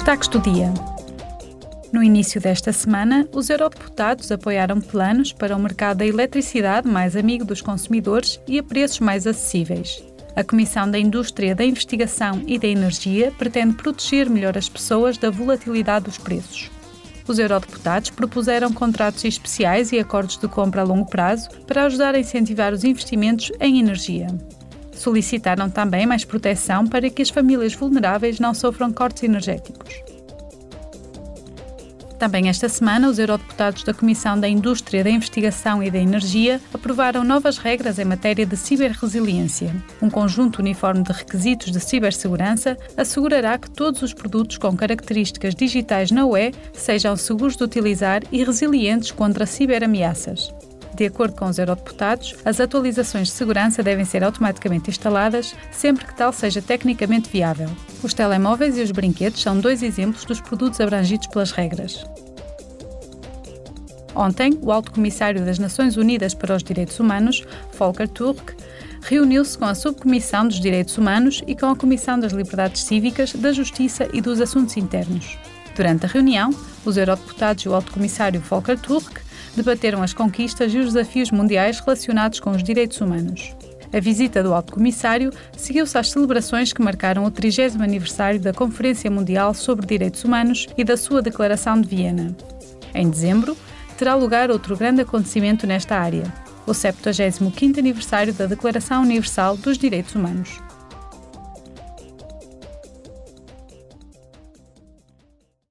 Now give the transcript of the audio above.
Destaques do dia. No início desta semana, os eurodeputados apoiaram planos para um mercado da eletricidade mais amigo dos consumidores e a preços mais acessíveis. A Comissão da Indústria, da Investigação e da Energia pretende proteger melhor as pessoas da volatilidade dos preços. Os eurodeputados propuseram contratos especiais e acordos de compra a longo prazo para ajudar a incentivar os investimentos em energia. Solicitaram também mais proteção para que as famílias vulneráveis não sofram cortes energéticos. Também esta semana, os eurodeputados da Comissão da Indústria, da Investigação e da Energia aprovaram novas regras em matéria de ciberresiliência. Um conjunto uniforme de requisitos de cibersegurança assegurará que todos os produtos com características digitais na UE sejam seguros de utilizar e resilientes contra ciberameaças. De acordo com os eurodeputados, as atualizações de segurança devem ser automaticamente instaladas sempre que tal seja tecnicamente viável. Os telemóveis e os brinquedos são dois exemplos dos produtos abrangidos pelas regras. Ontem, o Alto Comissário das Nações Unidas para os Direitos Humanos, Volker Turk, reuniu-se com a Subcomissão dos Direitos Humanos e com a Comissão das Liberdades Cívicas, da Justiça e dos Assuntos Internos. Durante a reunião, os eurodeputados e o Alto Comissário Volker Turk debateram as conquistas e os desafios mundiais relacionados com os direitos humanos. A visita do Alto Comissário seguiu-se às celebrações que marcaram o 30 aniversário da Conferência Mundial sobre Direitos Humanos e da sua Declaração de Viena. Em dezembro, terá lugar outro grande acontecimento nesta área, o 75º aniversário da Declaração Universal dos Direitos Humanos.